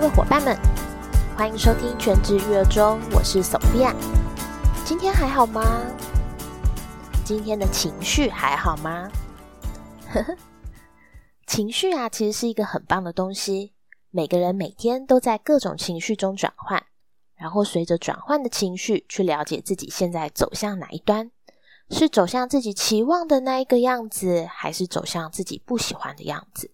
各位伙伴们，欢迎收听全职育儿中，我是 Sophia。今天还好吗？今天的情绪还好吗？情绪啊，其实是一个很棒的东西。每个人每天都在各种情绪中转换，然后随着转换的情绪去了解自己现在走向哪一端，是走向自己期望的那一个样子，还是走向自己不喜欢的样子？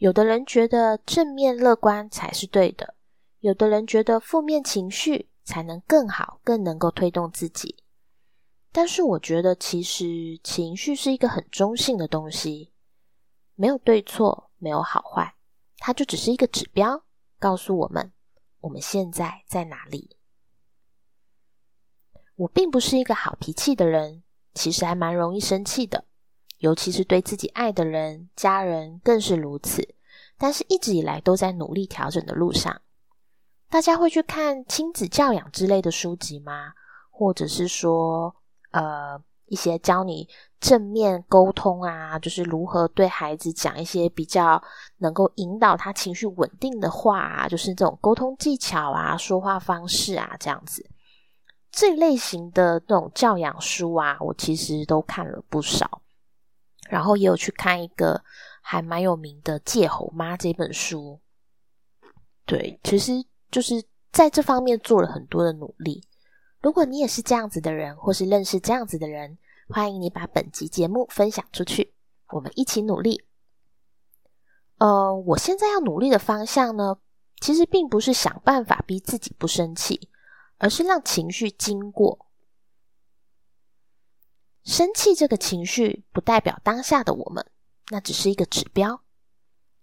有的人觉得正面乐观才是对的，有的人觉得负面情绪才能更好，更能够推动自己。但是我觉得，其实情绪是一个很中性的东西，没有对错，没有好坏，它就只是一个指标，告诉我们我们现在在哪里。我并不是一个好脾气的人，其实还蛮容易生气的。尤其是对自己爱的人、家人更是如此，但是一直以来都在努力调整的路上。大家会去看亲子教养之类的书籍吗？或者是说，呃，一些教你正面沟通啊，就是如何对孩子讲一些比较能够引导他情绪稳定的话啊，就是这种沟通技巧啊、说话方式啊，这样子。这类型的那种教养书啊，我其实都看了不少。然后也有去看一个还蛮有名的《借猴妈》这本书，对，其实就是在这方面做了很多的努力。如果你也是这样子的人，或是认识这样子的人，欢迎你把本集节目分享出去，我们一起努力。呃，我现在要努力的方向呢，其实并不是想办法逼自己不生气，而是让情绪经过。生气这个情绪不代表当下的我们，那只是一个指标，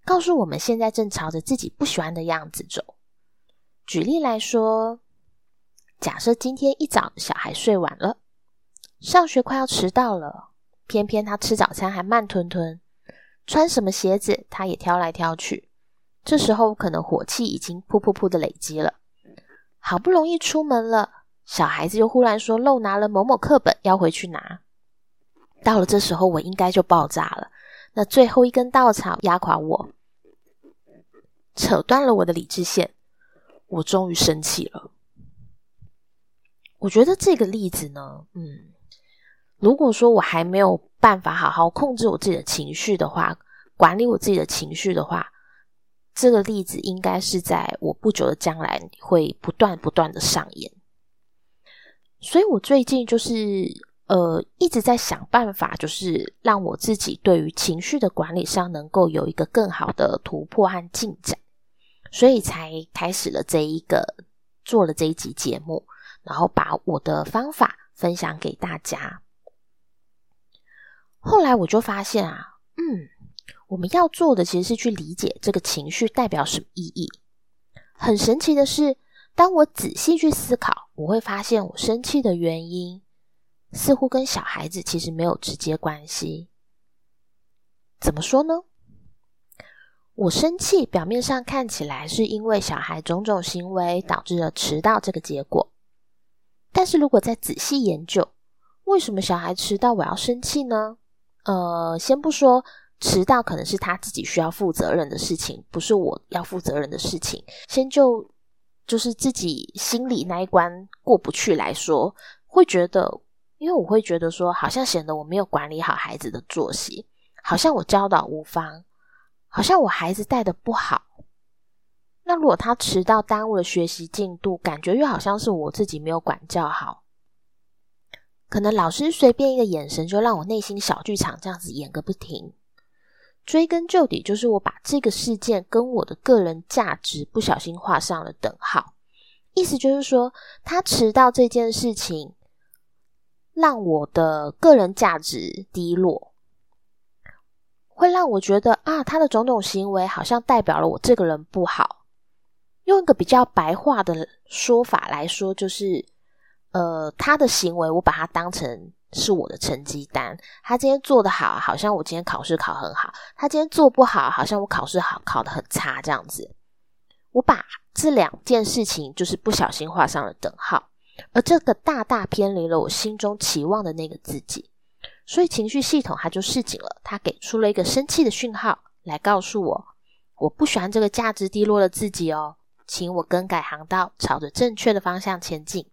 告诉我们现在正朝着自己不喜欢的样子走。举例来说，假设今天一早小孩睡晚了，上学快要迟到了，偏偏他吃早餐还慢吞吞，穿什么鞋子他也挑来挑去，这时候可能火气已经噗噗噗的累积了。好不容易出门了，小孩子又忽然说漏拿了某某课本，要回去拿。到了这时候，我应该就爆炸了。那最后一根稻草压垮我，扯断了我的理智线，我终于生气了。我觉得这个例子呢，嗯，如果说我还没有办法好好控制我自己的情绪的话，管理我自己的情绪的话，这个例子应该是在我不久的将来会不断不断的上演。所以我最近就是。呃，一直在想办法，就是让我自己对于情绪的管理上能够有一个更好的突破和进展，所以才开始了这一个做了这一集节目，然后把我的方法分享给大家。后来我就发现啊，嗯，我们要做的其实是去理解这个情绪代表什么意义。很神奇的是，当我仔细去思考，我会发现我生气的原因。似乎跟小孩子其实没有直接关系。怎么说呢？我生气，表面上看起来是因为小孩种种行为导致了迟到这个结果。但是如果再仔细研究，为什么小孩迟到我要生气呢？呃，先不说迟到可能是他自己需要负责任的事情，不是我要负责任的事情。先就就是自己心里那一关过不去来说，会觉得。因为我会觉得说，好像显得我没有管理好孩子的作息，好像我教导无方，好像我孩子带的不好。那如果他迟到耽误了学习进度，感觉又好像是我自己没有管教好。可能老师随便一个眼神，就让我内心小剧场这样子演个不停。追根究底，就是我把这个事件跟我的个人价值不小心画上了等号。意思就是说，他迟到这件事情。让我的个人价值低落，会让我觉得啊，他的种种行为好像代表了我这个人不好。用一个比较白话的说法来说，就是呃，他的行为我把他当成是我的成绩单。他今天做的好，好像我今天考试考很好；他今天做不好，好像我考试好考的很差。这样子，我把这两件事情就是不小心画上了等号。而这个大大偏离了我心中期望的那个自己，所以情绪系统它就示警了，它给出了一个生气的讯号，来告诉我：我不喜欢这个价值低落的自己哦，请我更改航道，朝着正确的方向前进。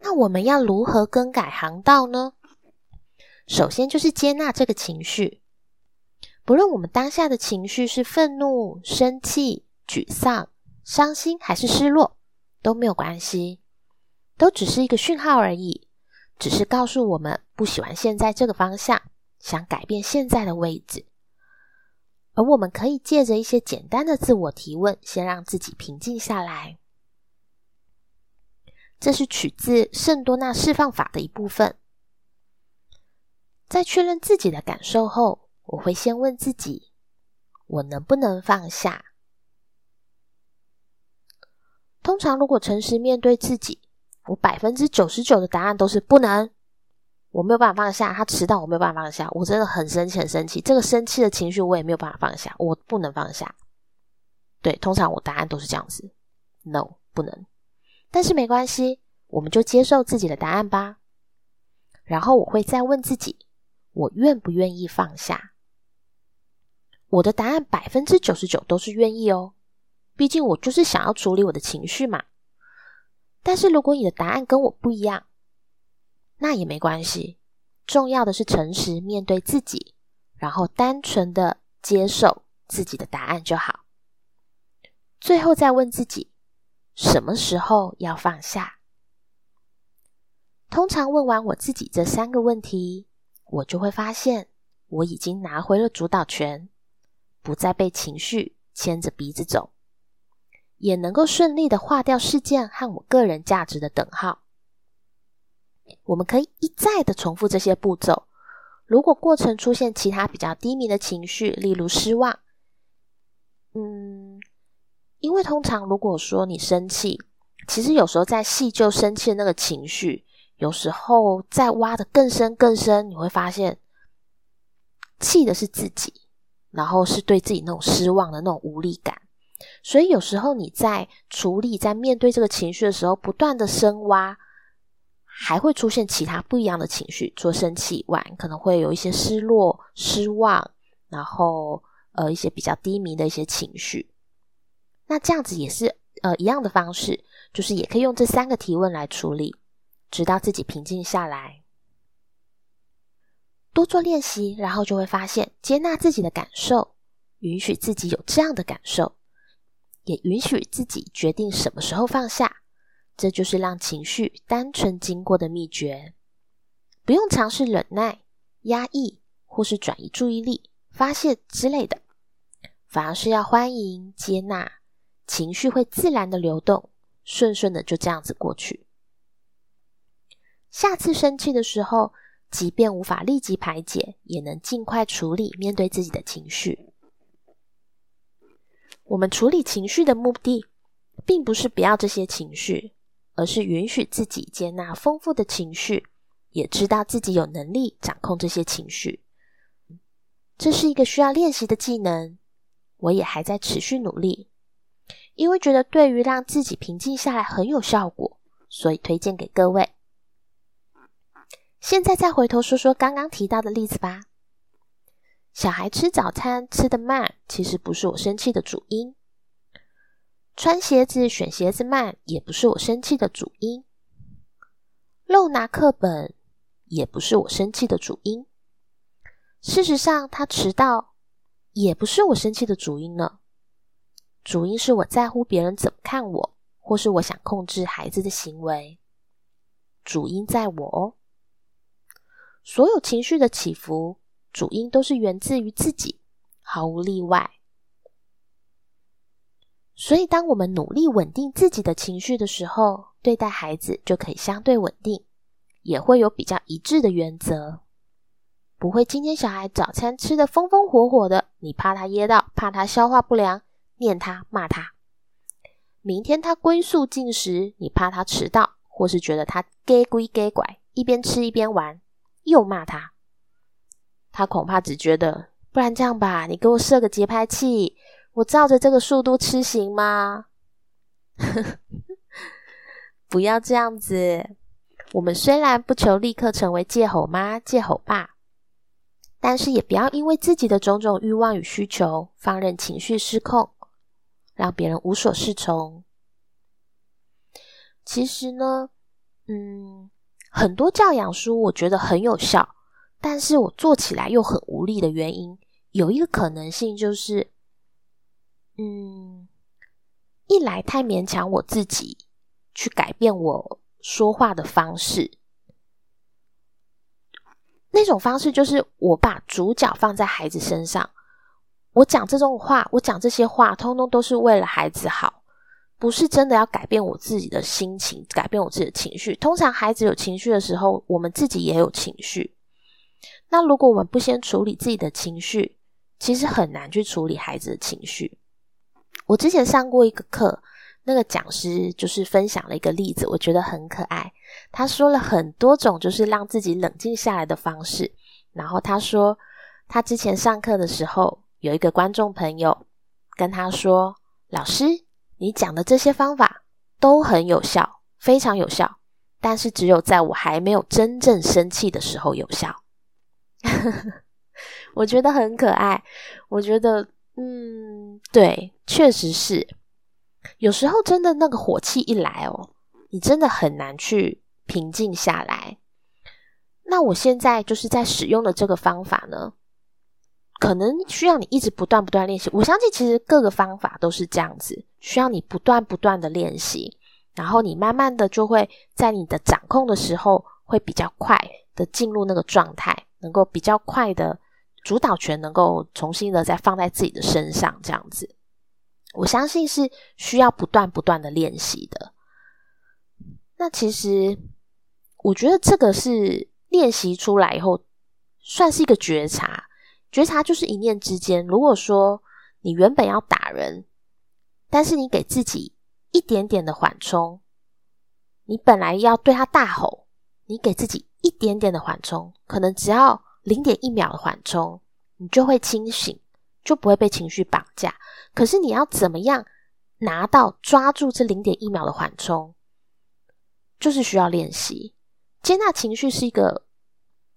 那我们要如何更改航道呢？首先就是接纳这个情绪，不论我们当下的情绪是愤怒、生气、沮丧、伤心还是失落，都没有关系，都只是一个讯号而已，只是告诉我们不喜欢现在这个方向，想改变现在的位置。而我们可以借着一些简单的自我提问，先让自己平静下来。这是取自圣多纳释放法的一部分。在确认自己的感受后，我会先问自己：我能不能放下？通常，如果诚实面对自己，我百分之九十九的答案都是不能。我没有办法放下他迟到，我没有办法放下。我真的很生气，很生气。这个生气的情绪我也没有办法放下，我不能放下。对，通常我答案都是这样子：No，不能。但是没关系，我们就接受自己的答案吧。然后我会再问自己：我愿不愿意放下？我的答案百分之九十九都是愿意哦，毕竟我就是想要处理我的情绪嘛。但是如果你的答案跟我不一样，那也没关系，重要的是诚实面对自己，然后单纯的接受自己的答案就好。最后再问自己。什么时候要放下？通常问完我自己这三个问题，我就会发现我已经拿回了主导权，不再被情绪牵着鼻子走，也能够顺利的划掉事件和我个人价值的等号。我们可以一再的重复这些步骤。如果过程出现其他比较低迷的情绪，例如失望，嗯。因为通常如果说你生气，其实有时候在细究生气的那个情绪，有时候再挖的更深更深，你会发现气的是自己，然后是对自己那种失望的那种无力感。所以有时候你在处理、在面对这个情绪的时候，不断的深挖，还会出现其他不一样的情绪。除了生气以外，可能会有一些失落、失望，然后呃一些比较低迷的一些情绪。那这样子也是呃一样的方式，就是也可以用这三个提问来处理，直到自己平静下来。多做练习，然后就会发现接纳自己的感受，允许自己有这样的感受，也允许自己决定什么时候放下。这就是让情绪单纯经过的秘诀，不用尝试忍耐、压抑或是转移注意力、发泄之类的，反而是要欢迎接纳。情绪会自然的流动，顺顺的就这样子过去。下次生气的时候，即便无法立即排解，也能尽快处理，面对自己的情绪。我们处理情绪的目的，并不是不要这些情绪，而是允许自己接纳丰富的情绪，也知道自己有能力掌控这些情绪。这是一个需要练习的技能，我也还在持续努力。因为觉得对于让自己平静下来很有效果，所以推荐给各位。现在再回头说说刚刚提到的例子吧。小孩吃早餐吃的慢，其实不是我生气的主因；穿鞋子选鞋子慢，也不是我生气的主因；漏拿课本，也不是我生气的主因。事实上，他迟到，也不是我生气的主因呢。主因是我在乎别人怎么看我，或是我想控制孩子的行为。主因在我哦。所有情绪的起伏，主因都是源自于自己，毫无例外。所以，当我们努力稳定自己的情绪的时候，对待孩子就可以相对稳定，也会有比较一致的原则，不会今天小孩早餐吃的风风火火的，你怕他噎到，怕他消化不良。念他骂他，明天他归宿进食，你怕他迟到，或是觉得他给归给拐，一边吃一边玩，又骂他。他恐怕只觉得，不然这样吧，你给我设个节拍器，我照着这个速度吃行吗？不要这样子。我们虽然不求立刻成为戒吼妈、戒吼爸，但是也不要因为自己的种种欲望与需求，放任情绪失控，让别人无所适从。其实呢，嗯，很多教养书我觉得很有效，但是我做起来又很无力的原因，有一个可能性就是，嗯，一来太勉强我自己去改变我说话的方式。那种方式就是我把主角放在孩子身上，我讲这种话，我讲这些话，通通都是为了孩子好，不是真的要改变我自己的心情，改变我自己的情绪。通常孩子有情绪的时候，我们自己也有情绪。那如果我们不先处理自己的情绪，其实很难去处理孩子的情绪。我之前上过一个课。那个讲师就是分享了一个例子，我觉得很可爱。他说了很多种就是让自己冷静下来的方式。然后他说，他之前上课的时候，有一个观众朋友跟他说：“老师，你讲的这些方法都很有效，非常有效，但是只有在我还没有真正生气的时候有效。” 我觉得很可爱。我觉得，嗯，对，确实是。有时候真的那个火气一来哦，你真的很难去平静下来。那我现在就是在使用的这个方法呢，可能需要你一直不断不断练习。我相信其实各个方法都是这样子，需要你不断不断的练习，然后你慢慢的就会在你的掌控的时候会比较快的进入那个状态，能够比较快的主导权能够重新的再放在自己的身上，这样子。我相信是需要不断不断的练习的。那其实，我觉得这个是练习出来以后，算是一个觉察。觉察就是一念之间。如果说你原本要打人，但是你给自己一点点的缓冲，你本来要对他大吼，你给自己一点点的缓冲，可能只要零点一秒的缓冲，你就会清醒。就不会被情绪绑架。可是你要怎么样拿到抓住这零点一秒的缓冲，就是需要练习。接纳情绪是一个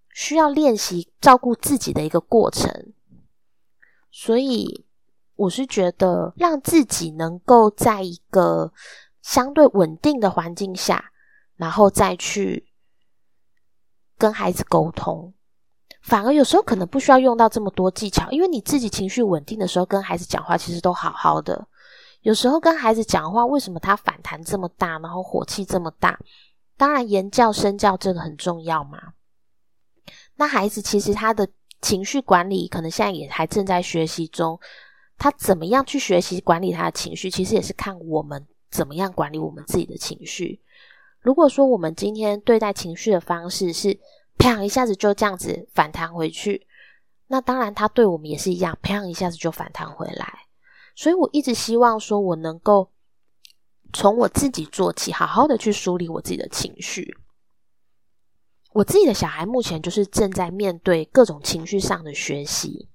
需要练习照顾自己的一个过程。所以我是觉得，让自己能够在一个相对稳定的环境下，然后再去跟孩子沟通。反而有时候可能不需要用到这么多技巧，因为你自己情绪稳定的时候，跟孩子讲话其实都好好的。有时候跟孩子讲话，为什么他反弹这么大，然后火气这么大？当然言教身教这个很重要嘛。那孩子其实他的情绪管理，可能现在也还正在学习中。他怎么样去学习管理他的情绪，其实也是看我们怎么样管理我们自己的情绪。如果说我们今天对待情绪的方式是，啪！一下子就这样子反弹回去，那当然他对我们也是一样，啪！一下子就反弹回来。所以我一直希望说，我能够从我自己做起，好好的去梳理我自己的情绪。我自己的小孩目前就是正在面对各种情绪上的学习。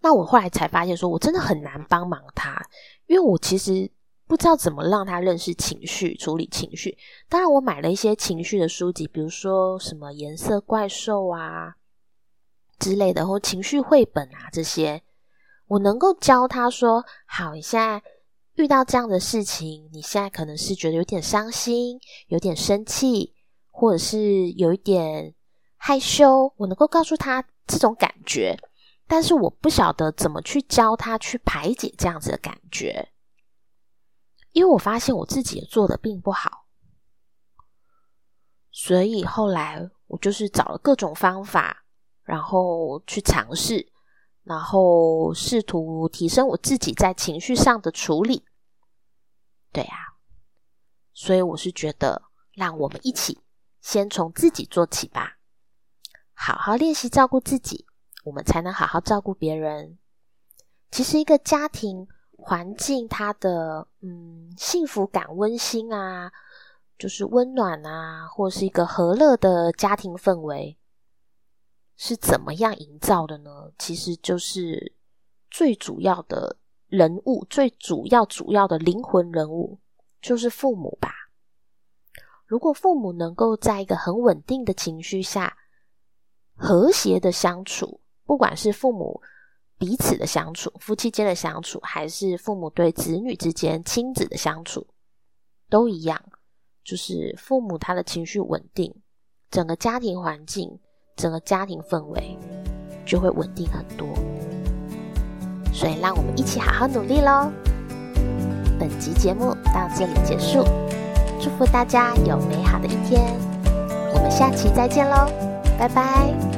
那我后来才发现，说我真的很难帮忙他，因为我其实。不知道怎么让他认识情绪、处理情绪。当然，我买了一些情绪的书籍，比如说什么颜色怪兽啊之类的，或情绪绘本啊这些，我能够教他说：好，你现在遇到这样的事情，你现在可能是觉得有点伤心、有点生气，或者是有一点害羞。我能够告诉他这种感觉，但是我不晓得怎么去教他去排解这样子的感觉。因为我发现我自己也做的并不好，所以后来我就是找了各种方法，然后去尝试，然后试图提升我自己在情绪上的处理。对啊，所以我是觉得，让我们一起先从自己做起吧，好好练习照顾自己，我们才能好好照顾别人。其实一个家庭。环境，它的嗯幸福感、温馨啊，就是温暖啊，或是一个和乐的家庭氛围，是怎么样营造的呢？其实就是最主要的人物，最主要主要的灵魂人物就是父母吧。如果父母能够在一个很稳定的情绪下，和谐的相处，不管是父母彼此的相处、夫妻间的相处，还是父母对子女之间亲子的相处，都一样，就是父母他的情绪稳定，整个家庭环境、整个家庭氛围就会稳定很多。所以，让我们一起好好努力喽！本集节目到这里结束，祝福大家有美好的一天，我们下期再见喽，拜拜。